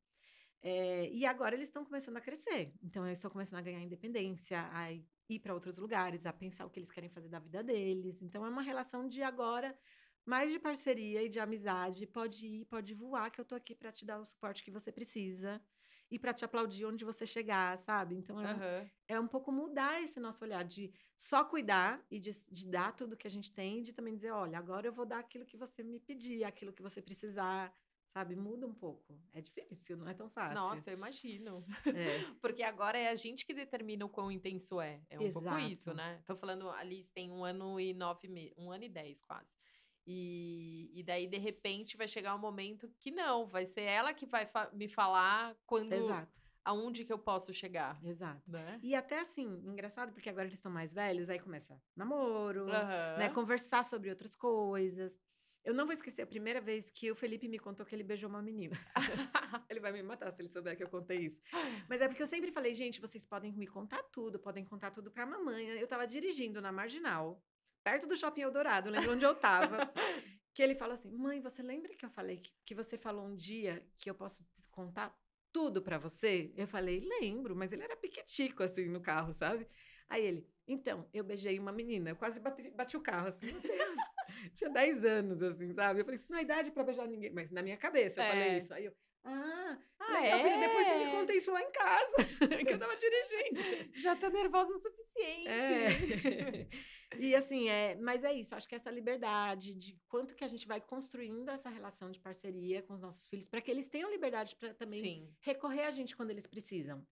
É, e agora eles estão começando a crescer. Então, eles estão começando a ganhar independência, a ir para outros lugares, a pensar o que eles querem fazer da vida deles. Então, é uma relação de agora mais de parceria e de amizade. Pode ir, pode voar, que eu tô aqui para te dar o suporte que você precisa e para te aplaudir onde você chegar, sabe? Então, é, uhum. é um pouco mudar esse nosso olhar de só cuidar e de, de dar tudo que a gente tem, de também dizer: olha, agora eu vou dar aquilo que você me pedir, aquilo que você precisar sabe? Muda um pouco. É difícil, não é tão fácil. Nossa, eu imagino. É. Porque agora é a gente que determina o quão intenso é. É um Exato. pouco isso, né? Tô falando, a Liz tem um ano e nove meses, um ano e dez quase. E, e daí, de repente, vai chegar um momento que não, vai ser ela que vai fa me falar quando. Exato. Aonde que eu posso chegar. Exato. Né? E até assim, engraçado, porque agora eles estão mais velhos, aí começa namoro, uhum. né? Conversar sobre outras coisas. Eu não vou esquecer a primeira vez que o Felipe me contou que ele beijou uma menina. ele vai me matar se ele souber que eu contei isso. Mas é porque eu sempre falei, gente, vocês podem me contar tudo, podem contar tudo pra mamãe. Eu tava dirigindo na Marginal, perto do Shopping Eldorado, lembro onde eu tava. que ele fala assim: mãe, você lembra que eu falei que, que você falou um dia que eu posso contar tudo para você? Eu falei, lembro, mas ele era piquetico assim no carro, sabe? Aí ele, então, eu beijei uma menina, eu quase bati, bati o carro assim, meu Deus. Tinha 10 anos, assim, sabe? Eu falei, isso não é idade pra beijar ninguém. Mas na minha cabeça eu é. falei isso. Aí eu, ah, ah é? filha, depois você me conta isso lá em casa, que eu tava dirigindo. Já tô nervosa o suficiente. É. e assim, é, mas é isso, acho que essa liberdade de quanto que a gente vai construindo essa relação de parceria com os nossos filhos, para que eles tenham liberdade para também Sim. recorrer a gente quando eles precisam.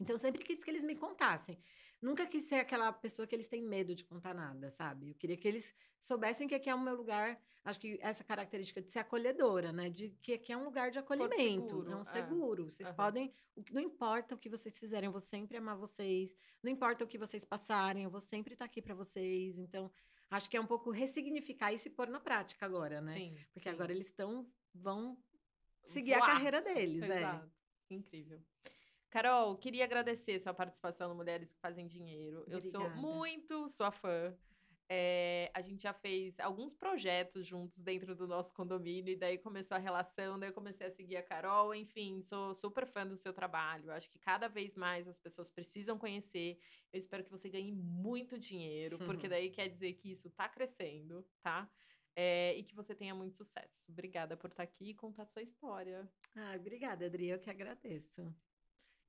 Então, sempre quis que eles me contassem. Nunca quis ser aquela pessoa que eles têm medo de contar nada, sabe? Eu queria que eles soubessem que aqui é o meu lugar. Acho que essa característica de ser acolhedora, né? De que aqui é um lugar de acolhimento, seguro, é um é. seguro. É. Vocês uhum. podem. Não importa o que vocês fizerem, eu vou sempre amar vocês. Não importa o que vocês passarem, eu vou sempre estar aqui para vocês. Então, acho que é um pouco ressignificar e se pôr na prática agora, né? Sim, Porque sim. agora eles estão. vão seguir Voar. a carreira deles. É. Exato. É. Incrível. Carol, queria agradecer sua participação no Mulheres que Fazem Dinheiro. Obrigada. Eu sou muito sua fã. É, a gente já fez alguns projetos juntos dentro do nosso condomínio, e daí começou a relação, daí eu comecei a seguir a Carol, enfim, sou super fã do seu trabalho. Acho que cada vez mais as pessoas precisam conhecer. Eu espero que você ganhe muito dinheiro, porque daí quer dizer que isso está crescendo, tá? É, e que você tenha muito sucesso. Obrigada por estar aqui e contar sua história. Ah, obrigada, Adri. Eu que agradeço.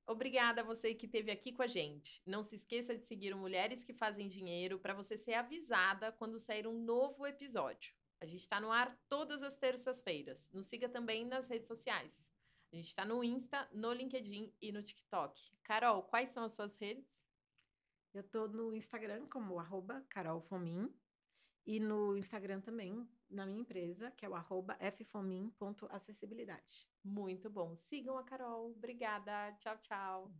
Obrigada a você que esteve aqui com a gente. Não se esqueça de seguir o Mulheres que Fazem Dinheiro para você ser avisada quando sair um novo episódio. A gente está no ar todas as terças-feiras. Nos siga também nas redes sociais. A gente está no Insta, no LinkedIn e no TikTok. Carol, quais são as suas redes? Eu estou no Instagram como arroba carolfomin e no Instagram também, na minha empresa, que é o arroba ffomin.acessibilidade. Muito bom. Sigam a Carol. Obrigada. Tchau, tchau.